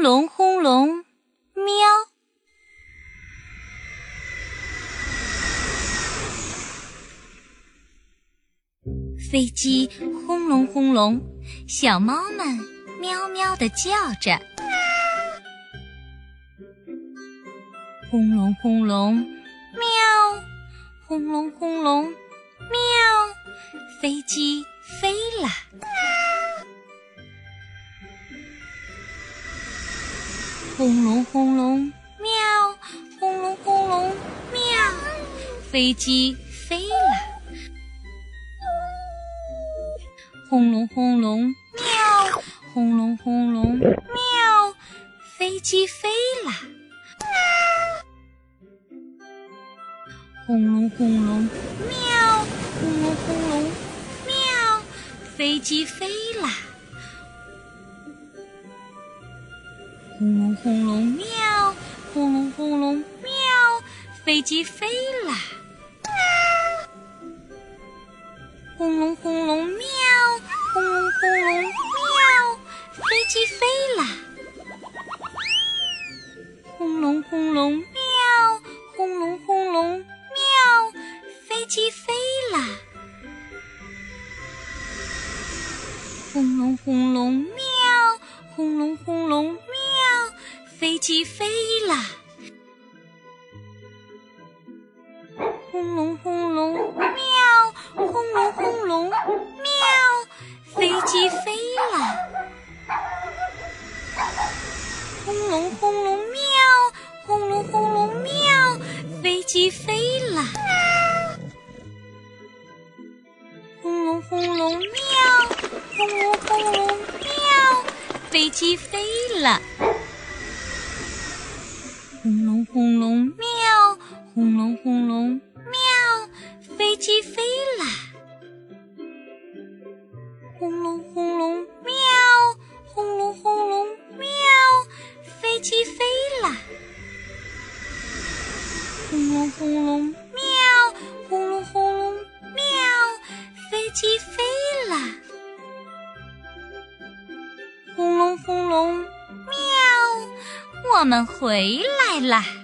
轰隆轰隆，喵！飞机轰隆轰隆，小猫们喵喵的叫着。轰隆轰隆，喵！轰隆轰隆，喵！飞机飞了。轰隆轰隆，喵！轰隆轰隆，喵！飞机飞了。轰隆轰隆，喵！轰隆轰隆，喵！飞机飞了。轰隆轰隆，喵！轰隆轰隆，喵！飞机飞了。轰隆轰隆，喵！轰隆轰隆，喵！飞机飞了。轰隆轰隆，喵！轰隆轰隆，喵！飞机飞了。轰隆轰隆，喵！轰隆轰隆，喵！飞机飞了。轰隆轰隆，喵！轰隆轰。飞了，轰隆轰隆，喵！轰隆轰隆，喵！飞机飞了，轰隆轰隆，喵！轰隆轰隆，喵！飞机飞了，轰隆轰隆，喵！轰隆轰隆，喵！飞机飞了。轰隆，喵！轰隆轰隆，喵！飞机飞了。轰隆轰隆，喵！轰隆轰隆，喵！飞机飞了。轰隆轰隆，喵！轰隆轰隆，喵！飞机飞了。轰隆轰隆喵。我们回来了。